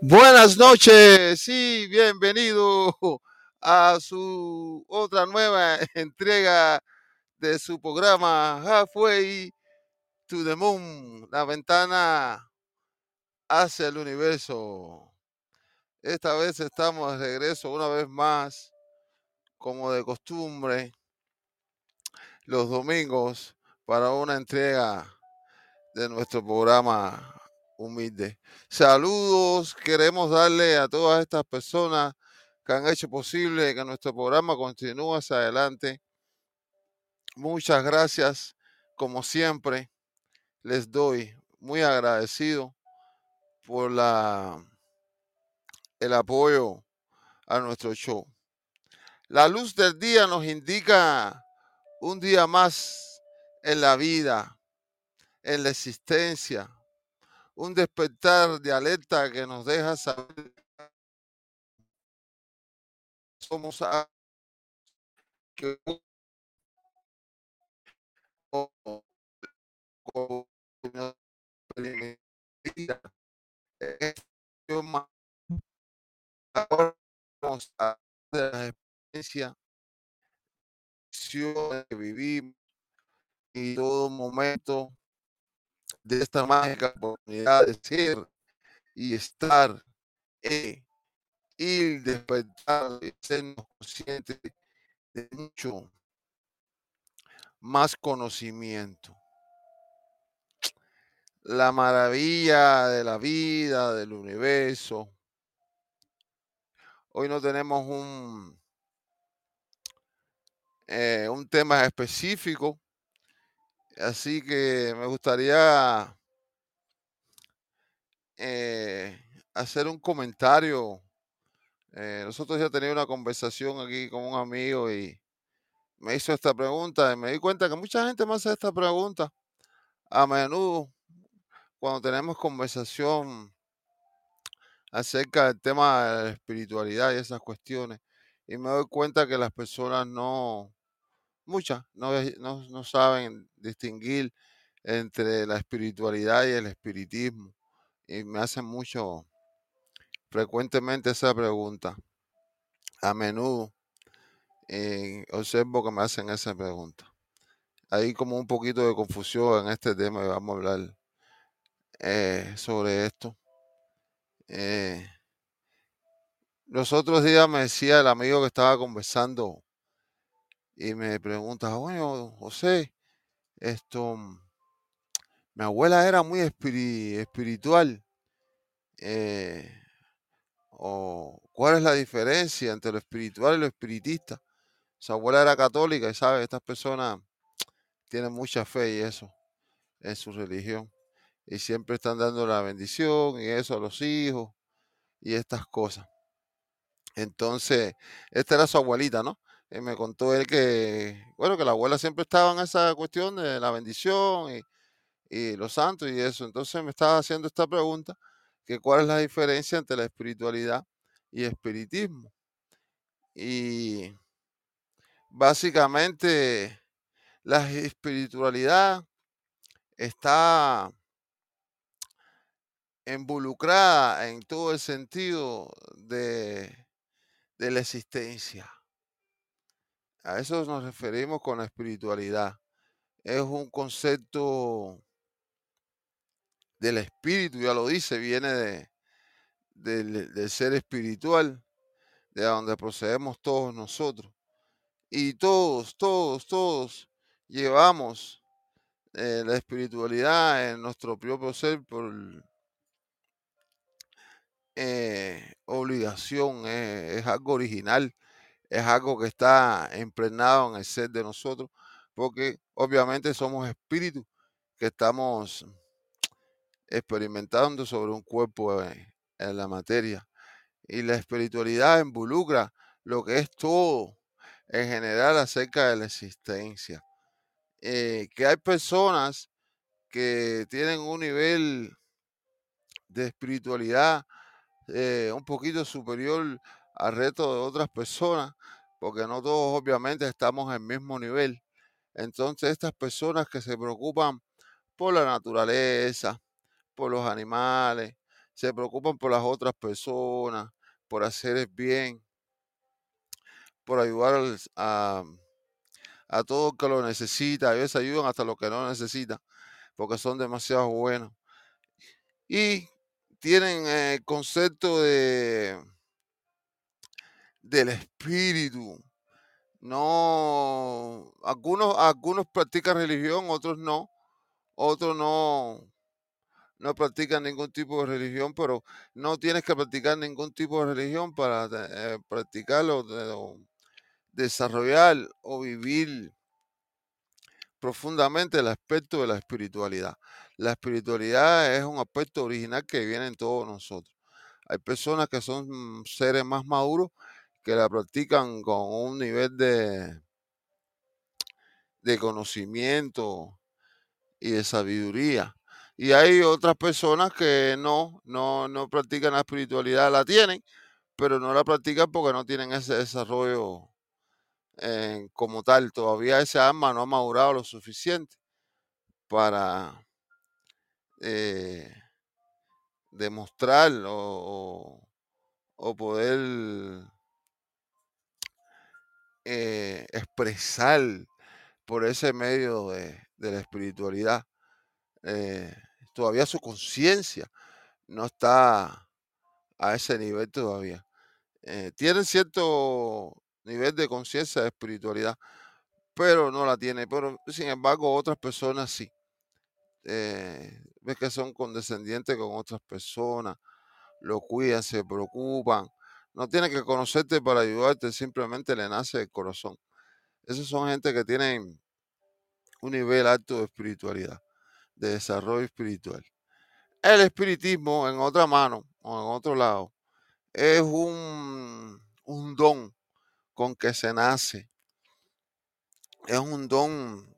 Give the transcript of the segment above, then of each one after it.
Buenas noches y bienvenido a su otra nueva entrega de su programa Halfway to the Moon, la ventana hacia el universo. Esta vez estamos de regreso una vez más, como de costumbre, los domingos para una entrega de nuestro programa humilde. Saludos, queremos darle a todas estas personas que han hecho posible que nuestro programa continúe hacia adelante. Muchas gracias, como siempre, les doy muy agradecido por la, el apoyo a nuestro show. La luz del día nos indica un día más en la vida, en la existencia, un despertar de alerta que nos deja saber somos a- que ahora vamos a de las experiencias que vivimos y todo momento de esta mágica oportunidad de ser y estar eh, y despertar y sernos conscientes de mucho más conocimiento. La maravilla de la vida, del universo. Hoy no tenemos un, eh, un tema específico, así que me gustaría eh, hacer un comentario. Eh, nosotros ya teníamos una conversación aquí con un amigo y me hizo esta pregunta y me di cuenta que mucha gente me hace esta pregunta a menudo cuando tenemos conversación acerca del tema de la espiritualidad y esas cuestiones. Y me doy cuenta que las personas no, muchas, no, no, no saben distinguir entre la espiritualidad y el espiritismo. Y me hacen mucho, frecuentemente esa pregunta. A menudo eh, observo que me hacen esa pregunta. Hay como un poquito de confusión en este tema y vamos a hablar eh, sobre esto. Eh, los otros días me decía el amigo que estaba conversando y me pregunta, bueno, José, esto, mi abuela era muy espiri- espiritual. eh, o cuál es la diferencia entre lo espiritual y lo espiritista. Su abuela era católica y sabe, estas personas tienen mucha fe y eso en su religión. Y siempre están dando la bendición y eso a los hijos y estas cosas. Entonces, esta era su abuelita, ¿no? Y me contó él que, bueno, que la abuela siempre estaba en esa cuestión de la bendición y, los santos y eso. Entonces me estaba haciendo esta pregunta, que cuál es la diferencia entre la espiritualidad y espiritismo. Y básicamente la espiritualidad está involucrada en todo el sentido de la existencia. A eso nos referimos con la espiritualidad. Es un concepto del espíritu, ya lo dice, viene de, del, ser espiritual, de donde procedemos todos nosotros. Y todos, todos, todos llevamos eh, la espiritualidad en nuestro propio ser por eh, obligación, eh, es algo original, es algo que está impregnado en el ser de nosotros, porque obviamente somos espíritus que estamos experimentando sobre un cuerpo en la materia. Y la espiritualidad involucra lo que es todo en general acerca de la existencia. Eh, que hay personas que tienen un nivel de espiritualidad eh, un poquito superior al resto de otras personas, porque no todos obviamente estamos en el mismo nivel. Entonces estas personas que se preocupan por la naturaleza, por los animales, se preocupan por las otras personas, por hacer el bien, por ayudar a, a todo el que lo necesita. Veces ayudan hasta los que no necesitan, porque son demasiado buenos. Y tienen el concepto de del espíritu. No, algunos, algunos practican religión, otros no. Otros no, no practican ningún tipo de religión, pero no tienes que practicar ningún tipo de religión para eh, practicarlo, desarrollar o vivir profundamente el aspecto de la espiritualidad. La espiritualidad es un aspecto original que viene en todos nosotros. Hay personas que son seres más maduros que la practican con un nivel de, de conocimiento y de sabiduría. Y hay otras personas que no, no, no practican la espiritualidad, la tienen, pero no la practican porque no tienen ese desarrollo eh, como tal. Todavía ese alma no ha madurado lo suficiente para eh, demostrar o, poder eh, expresar por ese medio de, la espiritualidad. todavía su conciencia no está a ese nivel todavía. tienen cierto nivel de conciencia, de espiritualidad, pero no la tiene. Pero sin embargo, otras personas sí. Eh, ves que son condescendientes con otras personas, lo cuidan, se preocupan. No tiene que conocerte para ayudarte, simplemente le nace el corazón. Esas son gente que tienen un nivel alto de espiritualidad, de desarrollo espiritual. El espiritismo, en otra mano o en otro lado, es un, un don con que se nace. Es un don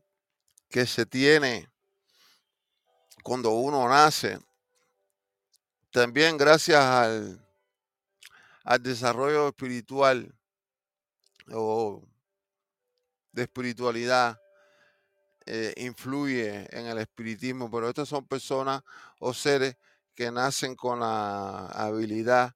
que se tiene cuando uno nace. También gracias al, al desarrollo espiritual o de espiritualidad eh, influye en el espiritismo, pero estas son personas o seres que nacen con la habilidad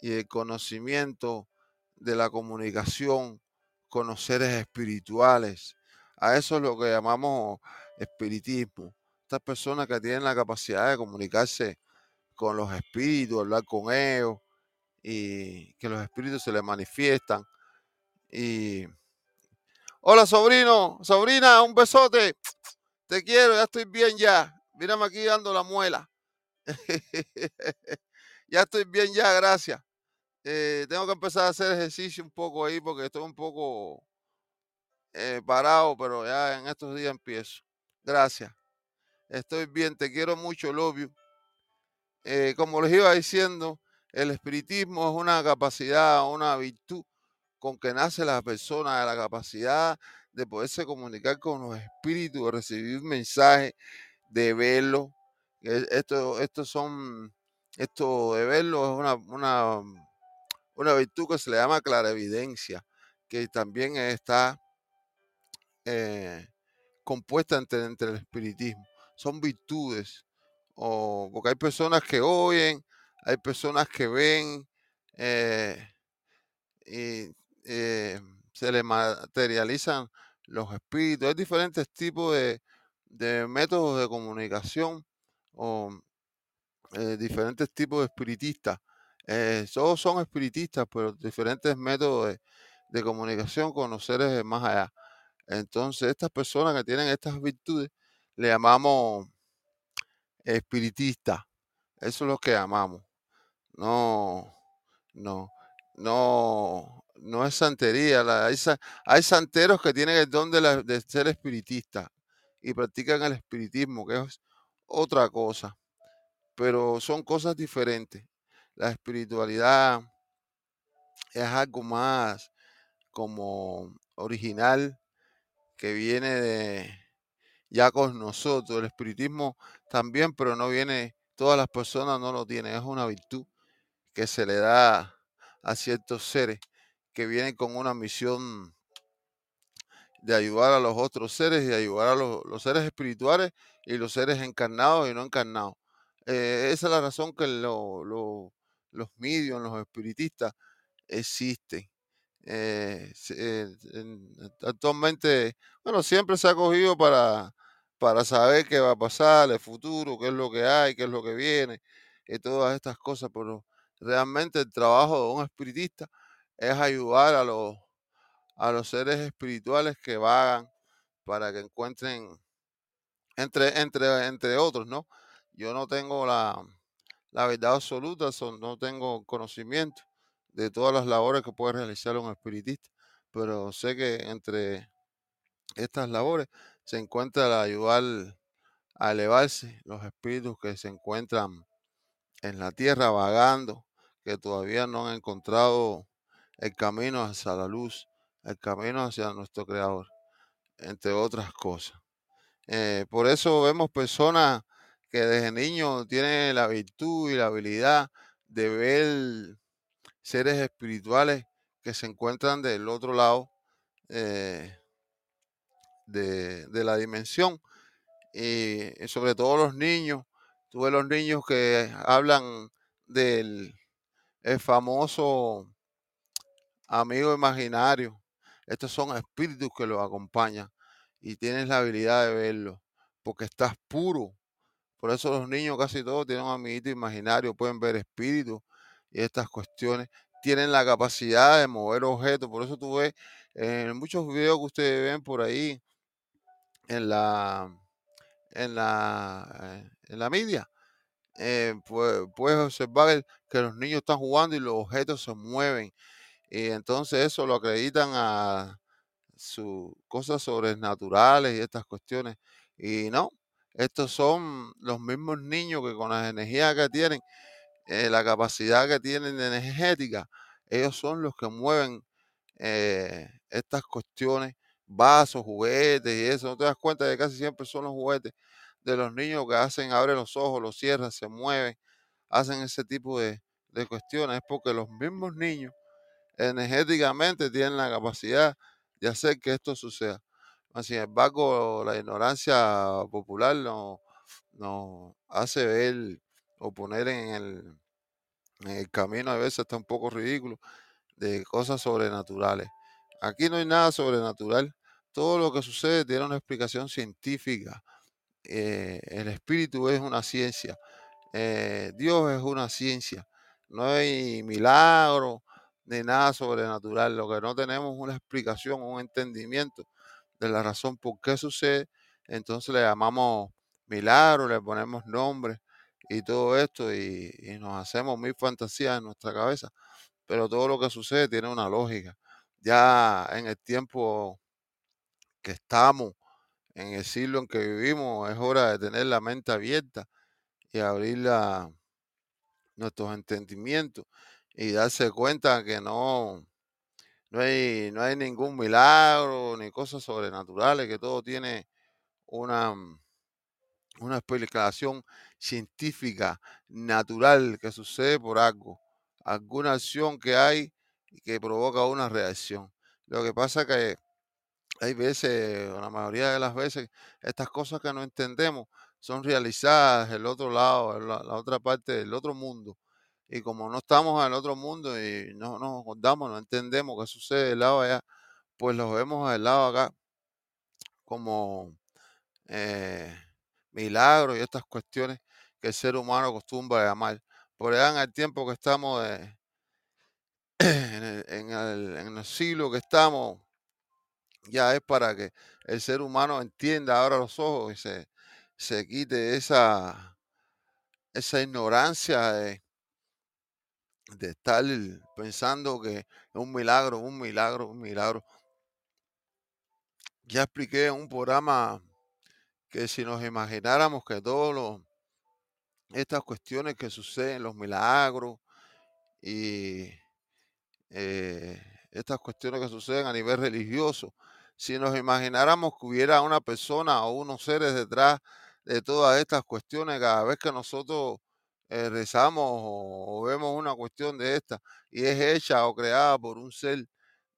y el conocimiento de la comunicación con los seres espirituales. A eso es lo que llamamos espiritismo. Estas personas que tienen la capacidad de comunicarse con los espíritus, hablar con ellos y que los espíritus se les manifiestan. Y hola sobrino, sobrina, un besote. Te quiero, ya estoy bien ya. Mírame aquí dando la muela. ya estoy bien ya, gracias. Eh, tengo que empezar a hacer ejercicio un poco ahí porque estoy un poco eh, parado, pero ya en estos días empiezo. Gracias. Estoy bien, te quiero mucho, love eh, como les iba diciendo, el espiritismo es una capacidad, una virtud con que nace la persona, la capacidad de poderse comunicar con los espíritus, recibir mensajes, de verlo. Esto, esto son, esto de verlo es una, una una virtud que se le llama clarevidencia, que también está eh, compuesta entre, entre, el espiritismo. Son virtudes, o, porque hay personas que oyen, hay personas que ven eh, y eh, se le materializan los espíritus. Hay diferentes tipos de, de métodos de comunicación o diferentes tipos de espiritistas eh, todos son espiritistas, pero diferentes métodos de, comunicación con los seres más allá. Entonces, estas personas que tienen estas virtudes, le llamamos espiritistas. Eso es lo que llamamos. No, no, no, no es santería. hay, santeros que tienen el don de, de ser espiritistas y practican el espiritismo, que es otra cosa. Pero son cosas diferentes la espiritualidad es algo más como original que viene de ya con nosotros. El espiritismo también, pero no viene, todas las personas no lo tienen, es una virtud que se le da a ciertos seres que vienen con una misión de ayudar a los otros seres y ayudar a los, seres espirituales y los seres encarnados y no encarnados. Eh, esa es la razón que lo- lo- los medios, los espiritistas existen. Eh, eh, en- actualmente, bueno, siempre se ha cogido para, para saber qué va a pasar, el futuro, qué es lo que hay, qué es lo que viene, y todas estas cosas, pero realmente el trabajo de un espiritista es ayudar a los, a los seres espirituales que vagan para que encuentren, entre, entre, entre otros, ¿no? Yo no tengo la, la verdad absoluta, son- no tengo conocimiento de todas las labores que puede realizar un espiritista, pero sé que entre estas labores se encuentra el ayudar a elevarse los espíritus que se encuentran en la tierra vagando, que todavía no han encontrado el camino hacia la luz, el camino hacia nuestro Creador, entre otras cosas. Eh, por eso vemos personas que desde niños tienen la virtud y la habilidad de ver seres espirituales que se encuentran del otro lado eh, de, de la dimensión. Y, y sobre todo los niños, tuve los niños que hablan del el famoso amigo imaginario. Estos son espíritus que los acompañan y tienes la habilidad de verlo, porque estás puro. Por eso los niños casi todos tienen un amiguito imaginario, pueden ver espíritus y estas cuestiones. Tienen la capacidad de mover objetos. Por eso tú ves en muchos videos que ustedes ven por ahí en la en la eh, en la media, eh, puedes observar que los niños están jugando y los objetos se mueven. Y entonces eso lo acreditan a sus cosas sobrenaturales y estas cuestiones. Y no, estos son los mismos niños que con las energías que tienen, eh, la capacidad que tienen energética, ellos son los que mueven estas cuestiones, vasos, juguetes y eso. No te das cuenta de que casi siempre son los juguetes de los niños que hacen, abren los ojos, los cierran, se mueven, hacen ese tipo de, de cuestiones. Es porque los mismos niños energéticamente tienen la capacidad de hacer que esto suceda. Sin embargo, la ignorancia popular nos, nos hace ver o poner en el, en el camino a veces está un poco ridículo de cosas sobrenaturales. Aquí no hay nada sobrenatural. Todo lo que sucede tiene una explicación científica. Eh, el espíritu es una ciencia. Eh, Dios es una ciencia. No hay milagro ni nada sobrenatural. Lo que no tenemos una explicación, un entendimiento de la razón por qué sucede. Entonces le llamamos milagro, le ponemos nombres y todo esto y, y nos hacemos mil fantasías en nuestra cabeza. Pero todo lo que sucede tiene una lógica. Ya en el tiempo que estamos, en el siglo en que vivimos, es hora de tener la mente abierta y abrir la- nuestros entendimientos y darse cuenta que no, no hay, no hay ningún milagro ni cosas sobrenaturales, que todo tiene una, una explicación científica, natural, que sucede por algo, alguna acción que hay que provoca una reacción. Lo que pasa es que hay veces, o la mayoría de las veces, estas cosas que no entendemos son realizadas el otro lado, la, otra parte del otro mundo. Y como no estamos en el otro mundo y no nos acordamos, no entendemos qué sucede del lado allá, pues los vemos del lado acá como eh, milagros y estas cuestiones que el ser humano acostumbra llamar. Por allá en el tiempo que estamos, en el siglo que estamos, ya es para que el ser humano entienda ahora los ojos y se, se quite esa, esa ignorancia de, estar pensando que es un milagro, un milagro, un milagro. Ya expliqué en un programa que si nos imagináramos que todas estas cuestiones que suceden, los milagros y eh, estas cuestiones que suceden a nivel religioso, si nos imagináramos que hubiera una persona o unos seres detrás de todas estas cuestiones, cada vez que nosotros eh, rezamos o, vemos una cuestión de esta y es hecha o creada por un ser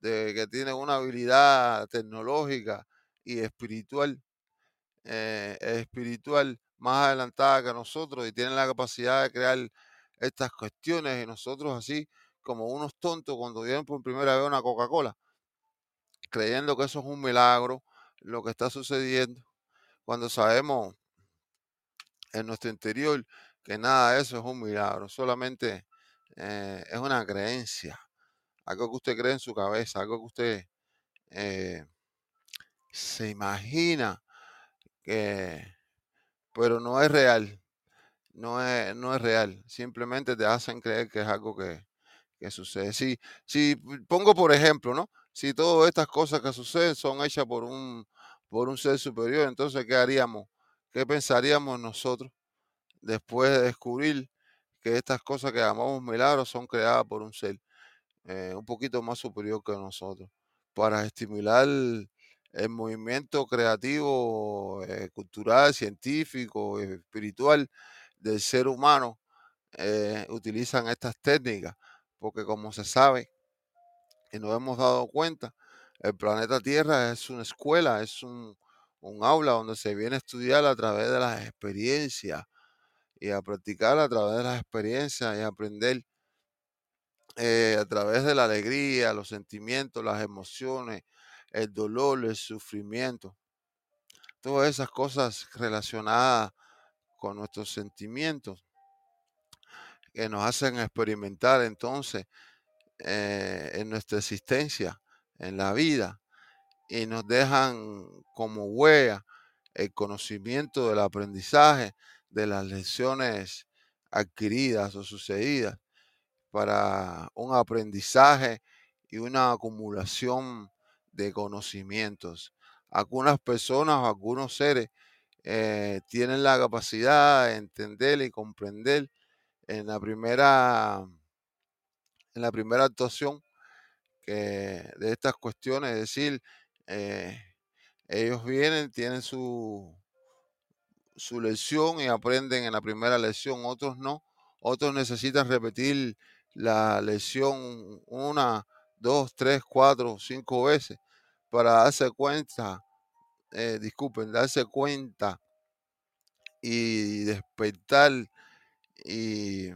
de, que tiene una habilidad tecnológica y espiritual, eh, espiritual, más adelantada que nosotros y tienen la capacidad de crear estas cuestiones y nosotros así como unos tontos cuando vieron por primera vez una Coca-Cola, creyendo que eso es un milagro, lo que está sucediendo, cuando sabemos en nuestro interior que nada de eso es un milagro, solamente eh, es una creencia, algo que usted cree en su cabeza, algo que usted eh, se imagina que, pero no es real, no es, no es real, simplemente te hacen creer que es algo que, que sucede. Si, si pongo por ejemplo, ¿no? Si todas estas cosas que suceden son hechas por un, por un ser superior, entonces, ¿qué haríamos? ¿Qué pensaríamos nosotros después de descubrir que estas cosas que llamamos milagros son creadas por un ser eh, un poquito más superior que nosotros? Para estimular el movimiento creativo, eh, cultural, científico, espiritual del ser humano, eh, utilizan estas técnicas, porque como se sabe y nos hemos dado cuenta, el planeta Tierra es una escuela, es un, un aula donde se viene a estudiar a través de las experiencias y a practicar a través de las experiencias y a aprender eh, a través de la alegría, los sentimientos, las emociones, el dolor, el sufrimiento. Todas esas cosas relacionadas con nuestros sentimientos que nos hacen experimentar entonces eh, en nuestra existencia, en la vida, y nos dejan como huella el conocimiento del aprendizaje de las lecciones adquiridas o sucedidas para un aprendizaje y una acumulación de conocimientos. Algunas personas o algunos seres eh, tienen la capacidad de entender y comprender en la primera en la primera actuación que de estas cuestiones, es decir, eh, ellos vienen, tienen su, su lección y aprenden en la primera lección, otros no, otros necesitan repetir la lección una, dos, tres, cuatro, cinco veces para darse cuenta, eh, disculpen, darse cuenta y despertar y,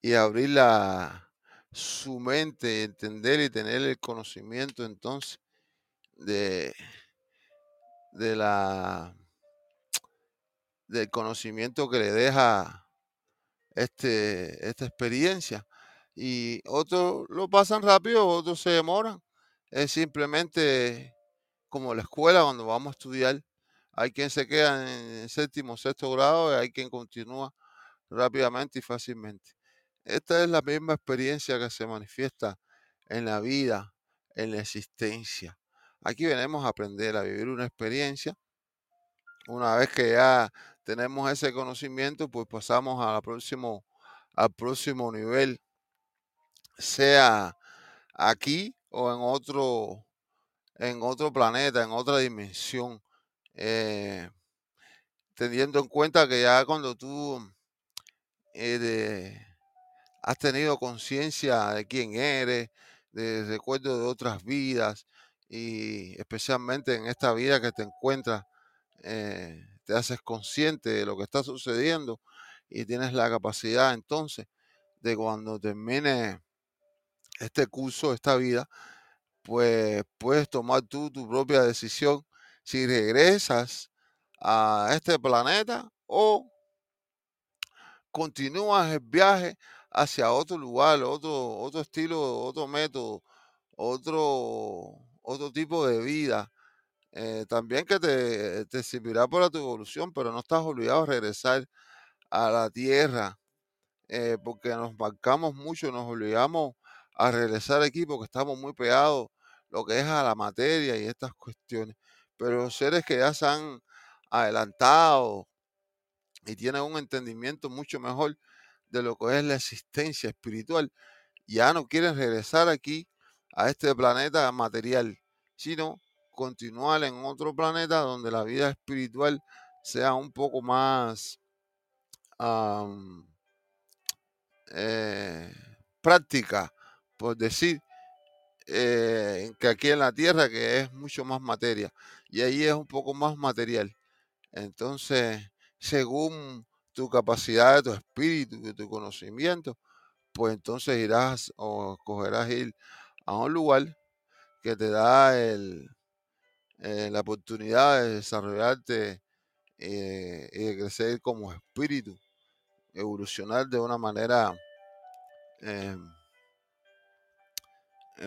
y abrir la, su mente, entender y tener el conocimiento entonces de, de la del conocimiento que le deja este, esta experiencia. Y otros lo pasan rápido, otros se demoran. Es simplemente como la escuela cuando vamos a estudiar. Hay quien se queda en séptimo, sexto grado y hay quien continúa rápidamente y fácilmente. Esta es la misma experiencia que se manifiesta en la vida, en la existencia. Aquí venimos a aprender a vivir una experiencia. Una vez que ya tenemos ese conocimiento, pues pasamos al próximo, al próximo nivel, sea aquí o en otro, en otro planeta, en otra dimensión. Eh, teniendo en cuenta que ya cuando tú eh, has tenido conciencia de quién eres, de recuerdos de otras vidas y especialmente en esta vida que te encuentras, eh, te haces consciente de lo que está sucediendo y tienes la capacidad entonces de cuando termine este curso, esta vida, pues puedes tomar tú tu propia decisión si regresas a este planeta o continúas el viaje hacia otro lugar, otro, otro estilo, otro método, otro, otro tipo de vida. Eh, también que te, te servirá para tu evolución, pero no estás obligado a regresar a la tierra, eh, porque nos marcamos mucho, nos obligamos a regresar aquí porque estamos muy pegados lo que es a la materia y estas cuestiones. Pero seres que ya se han adelantado y tienen un entendimiento mucho mejor de lo que es la existencia espiritual, ya no quieren regresar aquí a este planeta material, sino continuar en otro planeta donde la vida espiritual sea un poco más eh, práctica, por decir, eh, que aquí en la Tierra, que es mucho más materia, y ahí es un poco más material. Entonces, según tu capacidad, tu espíritu tu conocimiento, pues entonces irás o escogerás ir a un lugar que te da el, eh, la oportunidad de desarrollarte eh, y de crecer como espíritu, evolucionar de una manera eh,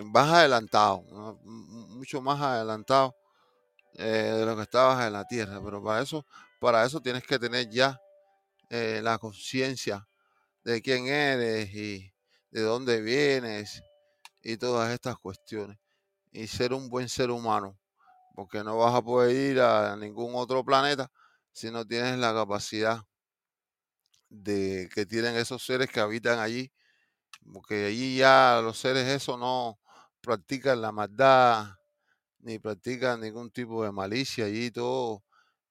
más adelantado, mucho más adelantado eh, de lo que estabas en la tierra. Pero para eso, para eso tienes que tener ya eh, la conciencia de quién eres y de dónde vienes y todas estas cuestiones. Y ser un buen ser humano, porque no vas a poder ir a ningún otro planeta si no tienes la capacidad de que tienen esos seres que habitan allí, porque allí ya los seres eso no practican la maldad, ni practican ningún tipo de malicia allí todo.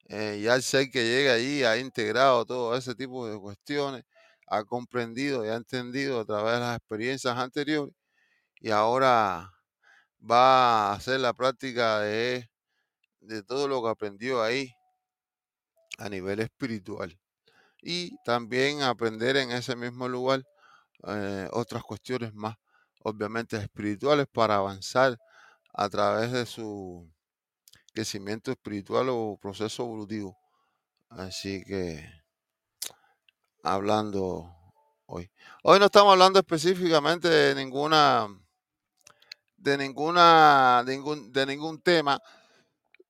eh, ya el ser que llega allí ha integrado todo ese tipo de cuestiones, ha comprendido y ha entendido a través de las experiencias anteriores y ahora va a hacer la práctica de, de todo lo que aprendió ahí a nivel espiritual y también aprender en ese mismo lugar eh, otras cuestiones más, obviamente espirituales, para avanzar a través de su crecimiento espiritual o proceso evolutivo. Así que, hablando hoy. Hoy no estamos hablando específicamente de ninguna, de ninguna, de ningún, de ningún tema,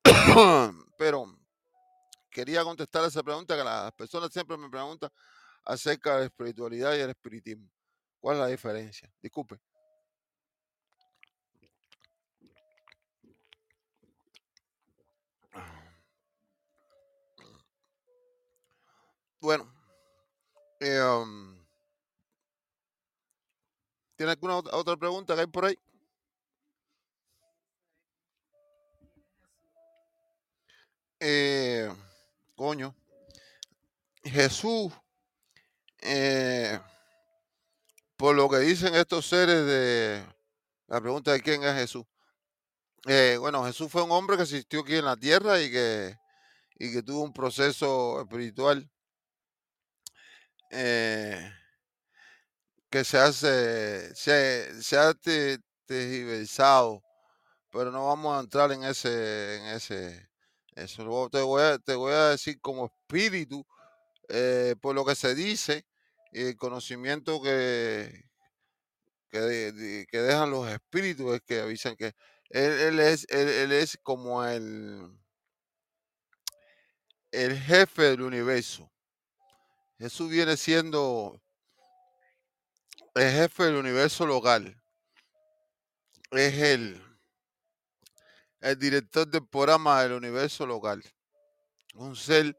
pero quería contestar esa pregunta que las personas siempre me preguntan acerca de la espiritualidad y el espiritismo. ¿Cuál es la diferencia? Disculpe. Bueno, eh, ¿tiene alguna ot- otra pregunta que hay por ahí? Eh, coño, Jesús, eh, por lo que dicen estos seres de la pregunta de quién es Jesús. Eh, bueno, Jesús fue un hombre que existió aquí en la tierra y que, y que tuvo un proceso espiritual eh, que se hace, se, se ha te- tergiversado, pero no vamos a entrar en ese, en ese, eso. Te voy a, te voy a decir como espíritu, eh, por lo que se dice, y el conocimiento que, que, que dejan los espíritus es que avisan que él, él es, él, él es como el, el jefe del universo. Jesús viene siendo el jefe del universo local. Es el, el director del programa del universo local. Un ser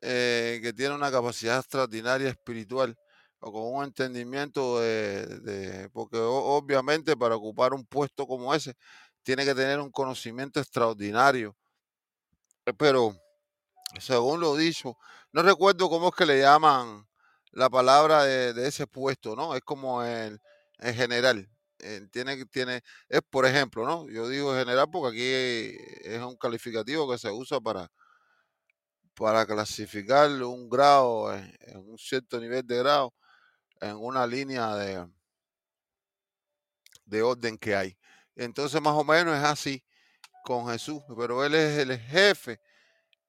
eh, que tiene una capacidad extraordinaria espiritual o con un entendimiento de, porque obviamente para ocupar un puesto como ese tiene que tener un conocimiento extraordinario. Pero según lo dicho, no recuerdo cómo es que le llaman la palabra de, de ese puesto, ¿no? Es como el, el general. eh, tiene, tiene, es por ejemplo, ¿no? Yo digo general porque aquí es un calificativo que se usa para, para clasificar un grado en un cierto nivel de grado en una línea de, de orden que hay. Entonces, más o menos es así con Jesús, pero Él es el jefe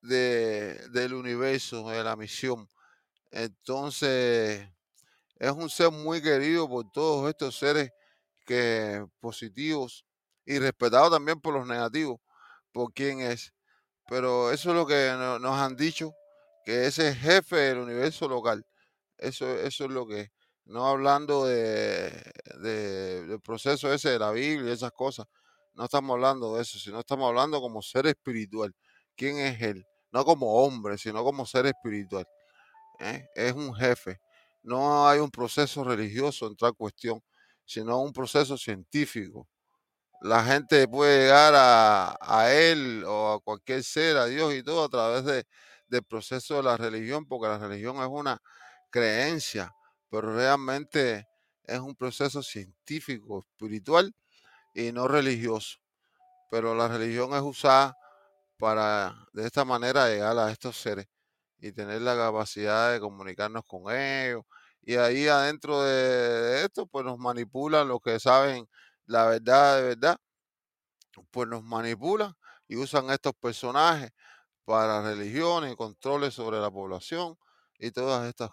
de, del universo, de la misión. Entonces, es un ser muy querido por todos estos seres que positivos y respetado también por los negativos, por quién es. Pero eso es lo que no- nos han dicho, que ese es jefe del universo local. Eso, eso es lo que. No hablando de, de- del proceso ese de la Biblia y esas cosas. No estamos hablando de eso, sino estamos hablando como ser espiritual. ¿Quién es él? No como hombre, sino como ser espiritual. ¿eh? Es un jefe. No hay un proceso religioso en tal cuestión, sino un proceso científico. La gente puede llegar a, él o a cualquier ser, a Dios y todo a través de, del proceso de la religión, porque la religión es una creencia, pero realmente es un proceso científico, espiritual y no religioso. Pero la religión es usada para de esta manera llegar a estos seres y tener la capacidad de comunicarnos con ellos. Y ahí adentro de esto, pues nos manipulan los que saben la verdad de verdad, pues nos manipulan y usan estos personajes para religiones y controles sobre la población y todas estas,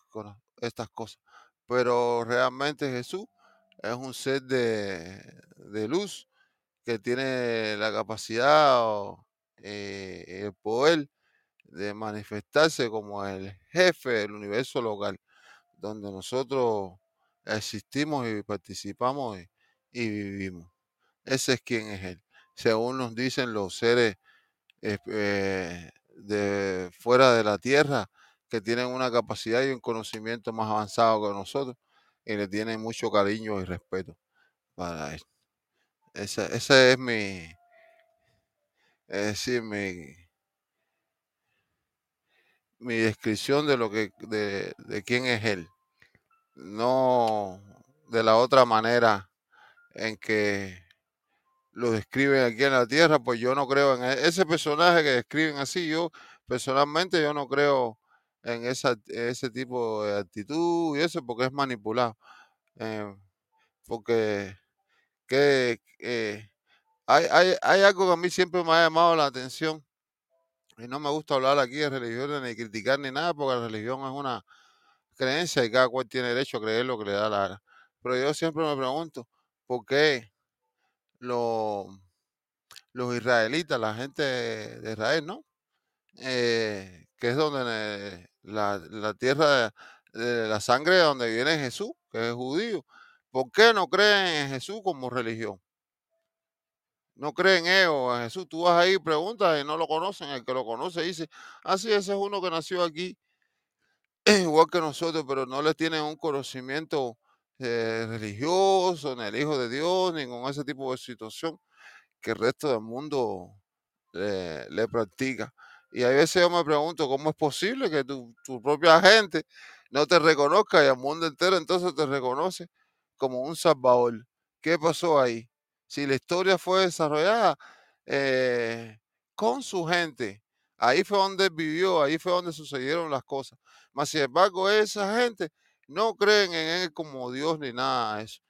estas cosas. Pero realmente Jesús es un ser de, de luz que tiene la capacidad o eh, el poder de manifestarse como el jefe del universo local, donde nosotros existimos y participamos y, vivimos. Ese es quien es Él. Según nos dicen los seres eh, de fuera de la Tierra, que tienen una capacidad y un conocimiento más avanzado que nosotros y le tienen mucho cariño y respeto para Él. Esa es mi, es decir, mi, mi descripción de lo que, de, de quién es él. No de la otra manera en que lo describen aquí en la tierra, pues yo no creo en e, ese personaje que describen así. Yo personalmente yo no creo en esa, ese tipo de actitud y eso porque es manipulado. Eh, porque que, hay, hay, algo que a mí siempre me ha llamado la atención y no me gusta hablar aquí de religión ni criticar ni nada porque la religión es una creencia y cada cual tiene derecho a creer lo que le da la gana. Pero yo siempre me pregunto, ¿por qué los, israelitas, la gente de Israel, ¿no? Eh, que es donde la, tierra de, la sangre de donde viene Jesús, que es judío, ¿por qué no creen en Jesús como religión? No creen ellos en Jesús. Tú vas ahí preguntas y no lo conocen. El que lo conoce dice, ah, sí, ese es uno que nació aquí, igual que nosotros, pero no le tienen un conocimiento eh, religioso, ni el Hijo de Dios, ni con ese tipo de situación que el resto del mundo le practica. Y a veces yo me pregunto, ¿cómo es posible que tu, propia gente no te reconozca y el mundo entero entonces te reconoce como un salvador? ¿Qué pasó ahí? Si la historia fue desarrollada eh, con su gente, ahí fue donde vivió, ahí fue donde sucedieron las cosas. Mas, sin embargo, esa gente no creen en él como Dios ni nada de eso.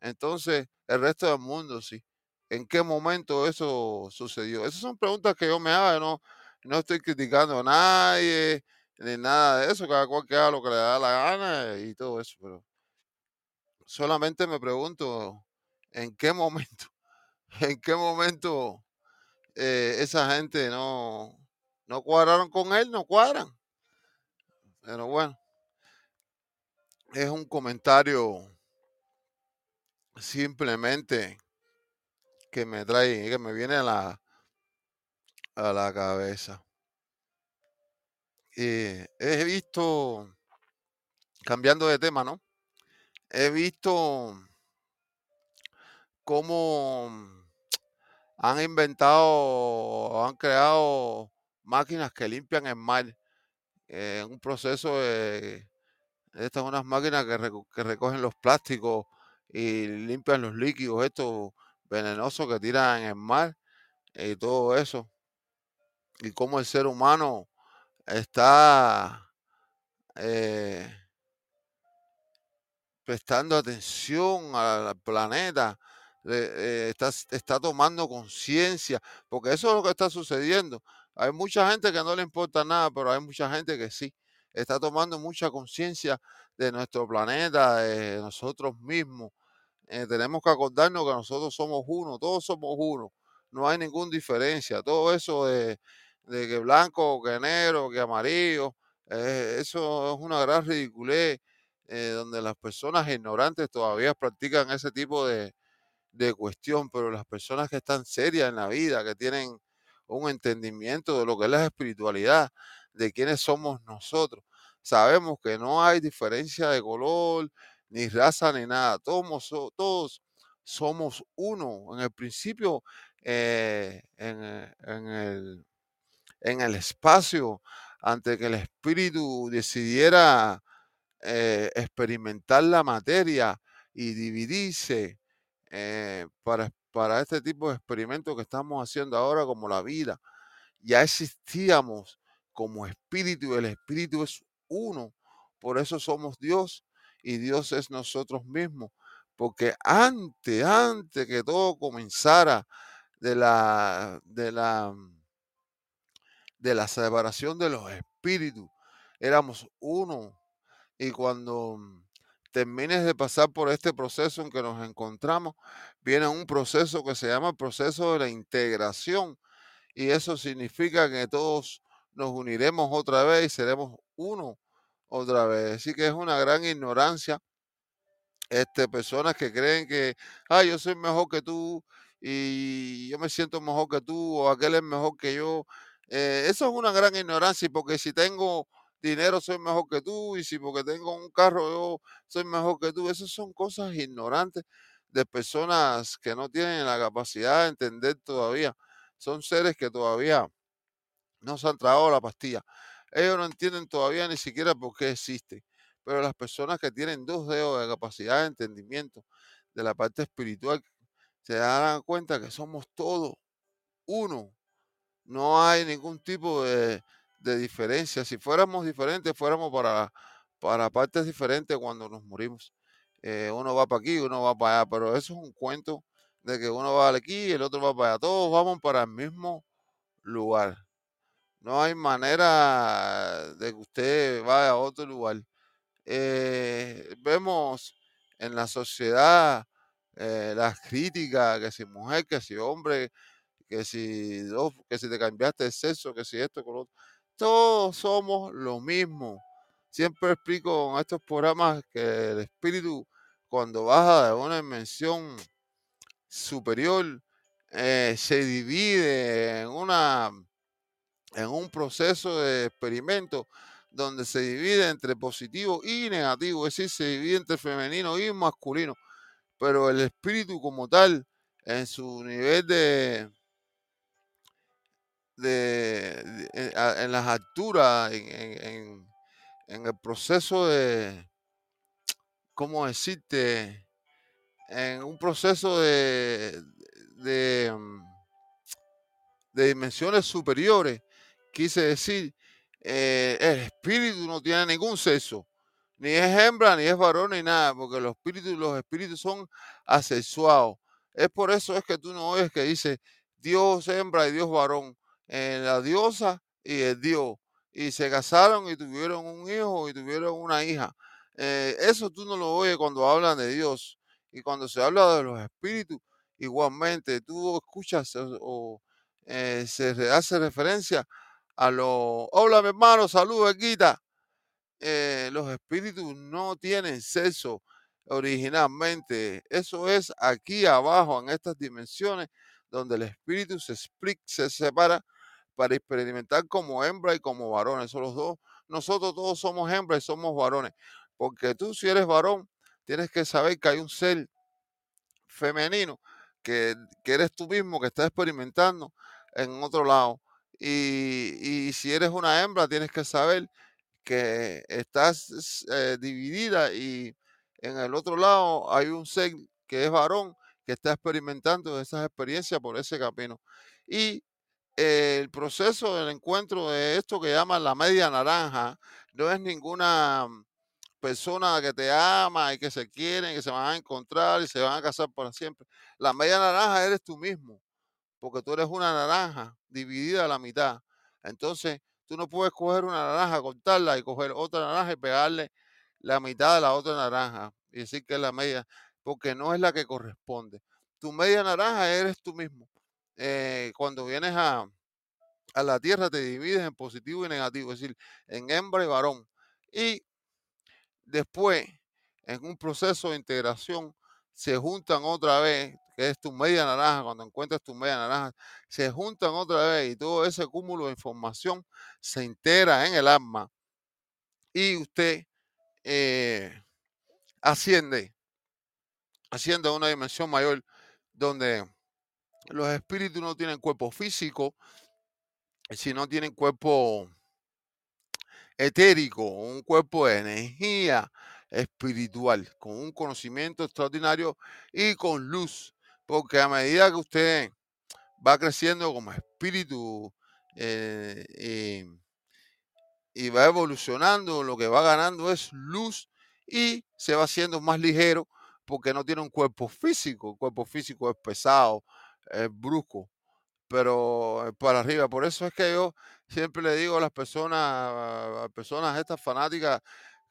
Entonces, el resto del mundo sí. ¿En qué momento eso sucedió? Esas son preguntas que yo me hago. No, no estoy criticando a nadie ni nada de eso. Cada cual que haga lo que le da la gana y todo eso. Pero solamente me pregunto en qué momento, en qué momento eh, esa gente no, no cuadraron con él, no cuadran. Pero bueno, es un comentario simplemente que me trae, que me viene a la, a la cabeza. Eh, he visto, cambiando de tema, ¿no? He visto cómo han inventado, han creado máquinas que limpian el mar. en un proceso estas unas máquinas que, recogen los plásticos y limpian los líquidos estos venenosos que tiran en el mar y todo eso. Y cómo el ser humano está eh, prestando atención al planeta eh, está, está tomando conciencia, porque eso es lo que está sucediendo. Hay mucha gente que no le importa nada, pero hay mucha gente que sí. Está tomando mucha conciencia de nuestro planeta, de nosotros mismos. Eh, tenemos que acordarnos que nosotros somos uno, todos somos uno. No hay ninguna diferencia. Todo eso de, que blanco, que negro, que amarillo, eh, eso es una gran ridiculez, donde las personas ignorantes todavía practican ese tipo de, de cuestión, pero las personas que están serias en la vida, que tienen un entendimiento de lo que es la espiritualidad, de quiénes somos nosotros, sabemos que no hay diferencia de color, ni raza, ni nada. Todos, todos somos uno. En el principio, eh, en, el, en el espacio, antes que el espíritu decidiera eh, experimentar la materia y dividirse eh, para, para este tipo de experimentos que estamos haciendo ahora, como la vida. ya existíamos como espíritu, el espíritu es uno, por eso somos Dios y Dios es nosotros mismos, porque antes, antes que todo comenzara de la, de la, de la separación de los espíritus, éramos uno. Y cuando termines de pasar por este proceso en que nos encontramos, viene un proceso que se llama el proceso de la integración. Y eso significa que todos nos uniremos otra vez y seremos uno otra vez. Así que es una gran ignorancia. Este, personas que creen que, ah, yo soy mejor que tú y yo me siento mejor que tú o aquel es mejor que yo. Eh, eso es una gran ignorancia porque si tengo dinero soy mejor que tú y si porque tengo un carro yo soy mejor que tú. Esas son cosas ignorantes de personas que no tienen la capacidad de entender todavía. Son seres que todavía no se han tragado la pastilla. Ellos no entienden todavía ni siquiera por qué existe. Pero las personas que tienen dos dedos de capacidad de entendimiento de la parte espiritual se darán cuenta que somos todos uno. No hay ningún tipo de, de diferencia. Si fuéramos diferentes, fuéramos para, para partes diferentes cuando nos morimos. Eh, uno va para aquí, uno va para allá, pero eso es un cuento de que uno va aquí y el otro va para allá. Todos vamos para el mismo lugar. No hay manera de que usted vaya a otro lugar. Eh, vemos en la sociedad eh, las críticas, que si mujer, que si hombre, que si, que si te cambiaste de sexo, que si esto, con lo otro. Todos somos lo mismo. Siempre explico en estos programas que el espíritu, cuando baja de una dimensión superior, eh, se divide en una en un proceso de experimento donde se divide entre positivo y negativo, es decir, se divide entre femenino y masculino, pero el espíritu como tal, en su nivel de, de, en, las alturas, en, el proceso de, ¿cómo decirte? En un proceso de, de, mm, dimensiones superiores, quise decir, eh, el espíritu no tiene ningún sexo, ni es hembra, ni es varón, ni nada, porque los espíritus, los espíritus son asexuados. Es por eso es que tú no oyes que dice Dios hembra y Dios varón en la diosa y el dios. Y se casaron y tuvieron un hijo y tuvieron una hija. Eh, eso tú no lo oyes cuando hablan de Dios. Y cuando se habla de los espíritus, igualmente tú escuchas o, eh, se hace referencia a los... Hola mi hermano, saludos, Equita. Eh, los espíritus no tienen sexo originalmente. Eso es aquí abajo, en estas dimensiones, donde el espíritu se, explica, se separa para experimentar como hembra y como varones. Son los dos. Nosotros todos somos hembras y somos varones. Porque tú si eres varón, tienes que saber que hay un ser femenino que, eres tú mismo que estás experimentando en otro lado. Y, si eres una hembra, tienes que saber que estás eh, dividida y en el otro lado hay un ser que es varón que está experimentando esas experiencias por ese camino. Y el proceso del encuentro de esto que llaman la media naranja no es ninguna persona que te ama y que se quieren, que se van a encontrar y se van a casar para siempre. La media naranja eres tú mismo, porque tú eres una naranja dividida a la mitad. Entonces, tú no puedes coger una naranja, cortarla y coger otra naranja y pegarle la mitad de la otra naranja y decir que es la media, porque no es la que corresponde. Tu media naranja eres tú mismo. Eh, cuando vienes a, a la tierra te divides en positivo y negativo, es decir, en hembra y varón. Y después, en un proceso de integración, se juntan otra vez, que es tu media naranja, cuando encuentras tu media naranja, se juntan otra vez y todo ese cúmulo de información se integra en el alma y usted eh, asciende, asciende a una dimensión mayor donde los espíritus no tienen cuerpo físico, sino tienen cuerpo etérico, un cuerpo de energía espiritual, con un conocimiento extraordinario y con luz. Porque a medida que usted va creciendo como espíritu eh, y, y va evolucionando, lo que va ganando es luz y se va haciendo más ligero porque no tiene un cuerpo físico, el cuerpo físico es pesado, es brusco, pero eh, para arriba. Por eso es que yo siempre le digo a las personas, a personas estas fanáticas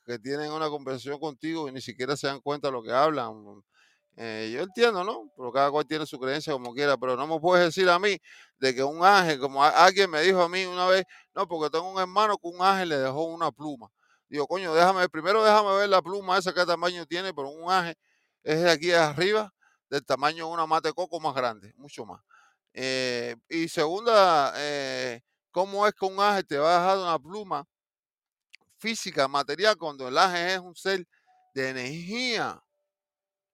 que tienen una conversación contigo y ni siquiera se dan cuenta de lo que hablan. Eh, yo entiendo, ¿no? Pero cada cual tiene su creencia como quiera, pero no me puedes decir a mí de que un ángel, como alguien me dijo a mí una vez, no, porque tengo un hermano que un ángel le dejó una pluma. Digo, coño, déjame, primero déjame ver la pluma esa, qué tamaño tiene, pero un ángel es de aquí arriba, del tamaño de una mate coco más grande, mucho más. Eh, y segunda, eh, ¿cómo es que un ángel te va a dejar una pluma física, material, cuando el ángel es un ser de energía?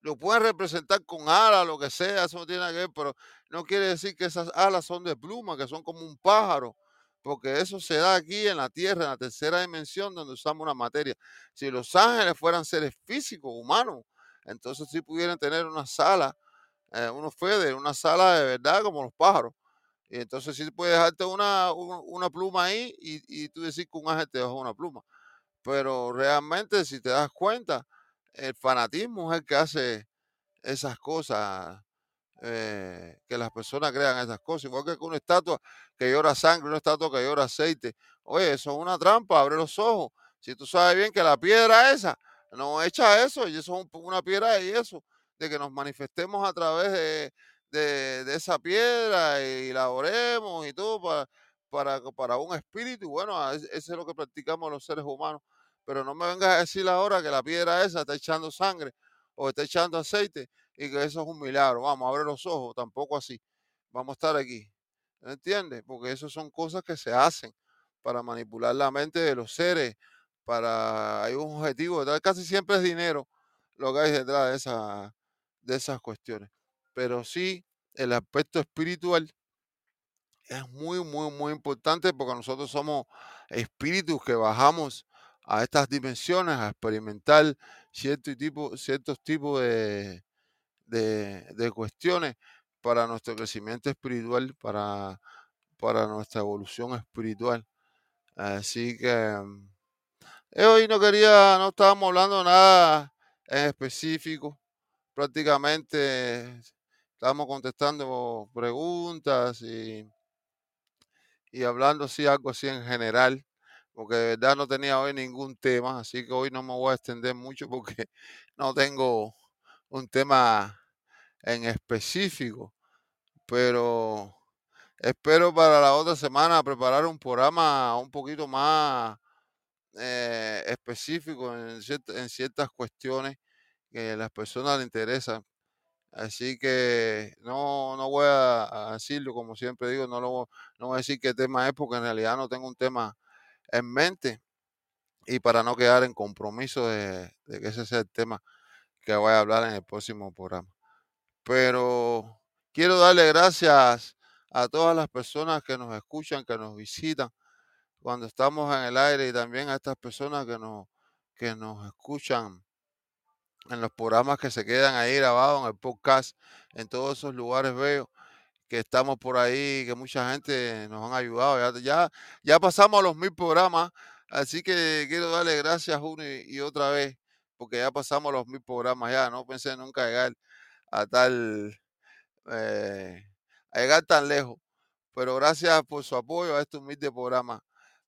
Lo pueden representar con alas, lo que sea, eso no tiene que ver, pero no quiere decir que esas alas son de pluma, que son como un pájaro, porque eso se da aquí en la tierra, en la tercera dimensión, donde usamos una materia. Si los ángeles fueran seres físicos, humanos, entonces sí pudieran tener una sala, eh, unos fedes, una sala de verdad como los pájaros. Y entonces sí puedes dejarte una, una pluma ahí y, y, tú decir que un ángel te dejó una pluma. Pero realmente, si te das cuenta, el fanatismo es el que hace esas cosas, eh, que las personas crean esas cosas. Igual que una estatua que llora sangre, una estatua que llora aceite. Oye, eso es una trampa, abre los ojos. Si tú sabes bien que la piedra esa no echa eso, y eso es una piedra y eso, de que nos manifestemos a través de, de, esa piedra y la oremos y todo para, para, para un espíritu. Bueno, eso es lo que practicamos los seres humanos. Pero no me vengas a decir ahora que la piedra esa está echando sangre o está echando aceite y que eso es un milagro. Vamos, abre los ojos, tampoco así. Vamos a estar aquí. ¿Entiendes? Porque eso son cosas que se hacen para manipular la mente de los seres, para hay un objetivo casi siempre es dinero lo que hay detrás de, esa, de esas cuestiones. Pero sí, el aspecto espiritual es muy, muy, muy importante porque nosotros somos espíritus que bajamos a estas dimensiones a experimentar cierto tipo, ciertos tipos de, de, cuestiones para nuestro crecimiento espiritual, para, para nuestra evolución espiritual. Así que mm, hoy no quería, no estábamos hablando nada en específico. Prácticamente estábamos contestando preguntas y, y hablando así, algo así en general porque de verdad no tenía hoy ningún tema, así que hoy no me voy a extender mucho porque no tengo un tema en específico, pero espero para la otra semana preparar un programa un poquito más eh, específico en, ciertas cuestiones que a las personas les interesan. Así que no, no voy a, decirlo, como siempre digo, no, lo, no voy a decir qué tema es, porque en realidad no tengo un tema en mente y para no quedar en compromiso de, que ese sea el tema que voy a hablar en el próximo programa. Pero quiero darle gracias a todas las personas que nos escuchan, que nos visitan cuando estamos en el aire y también a estas personas que nos, que nos escuchan en los programas que se quedan ahí grabados en el podcast, en todos esos lugares veo que estamos por ahí, que mucha gente nos han ayudado. Ya, ya, pasamos a los mil programas, así que quiero darle gracias una y, otra vez, porque ya pasamos a los mil programas ya. No pensé nunca llegar a tal, eh, a llegar tan lejos. Pero gracias por su apoyo a estos mil de programas.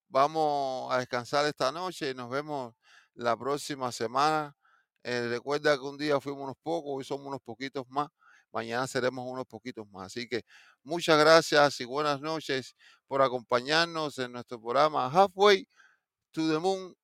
Vamos a descansar esta noche y nos vemos la próxima semana. Eh, recuerda que un día fuimos unos pocos, hoy somos unos poquitos más mañana seremos unos poquitos más. Así que muchas gracias y buenas noches por acompañarnos en nuestro programa Halfway to the Moon